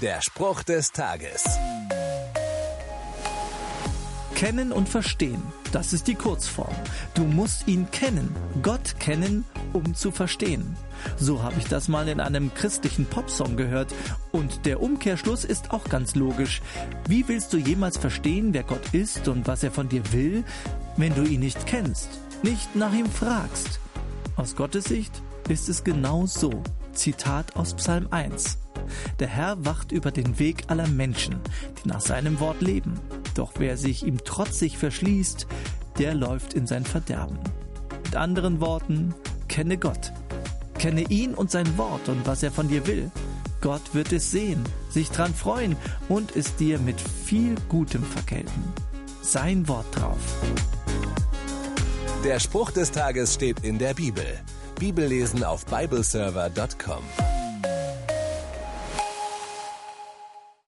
Der Spruch des Tages. Kennen und verstehen, das ist die Kurzform. Du musst ihn kennen, Gott kennen, um zu verstehen. So habe ich das mal in einem christlichen Popsong gehört. Und der Umkehrschluss ist auch ganz logisch. Wie willst du jemals verstehen, wer Gott ist und was er von dir will, wenn du ihn nicht kennst, nicht nach ihm fragst? Aus Gottes Sicht ist es genau so. Zitat aus Psalm 1. Der Herr wacht über den Weg aller Menschen, die nach seinem Wort leben. Doch wer sich ihm trotzig verschließt, der läuft in sein Verderben. Mit anderen Worten, kenne Gott. Kenne ihn und sein Wort und was er von dir will. Gott wird es sehen, sich dran freuen und es dir mit viel Gutem vergelten. Sein Wort drauf. Der Spruch des Tages steht in der Bibel. Bibellesen auf bibleserver.com.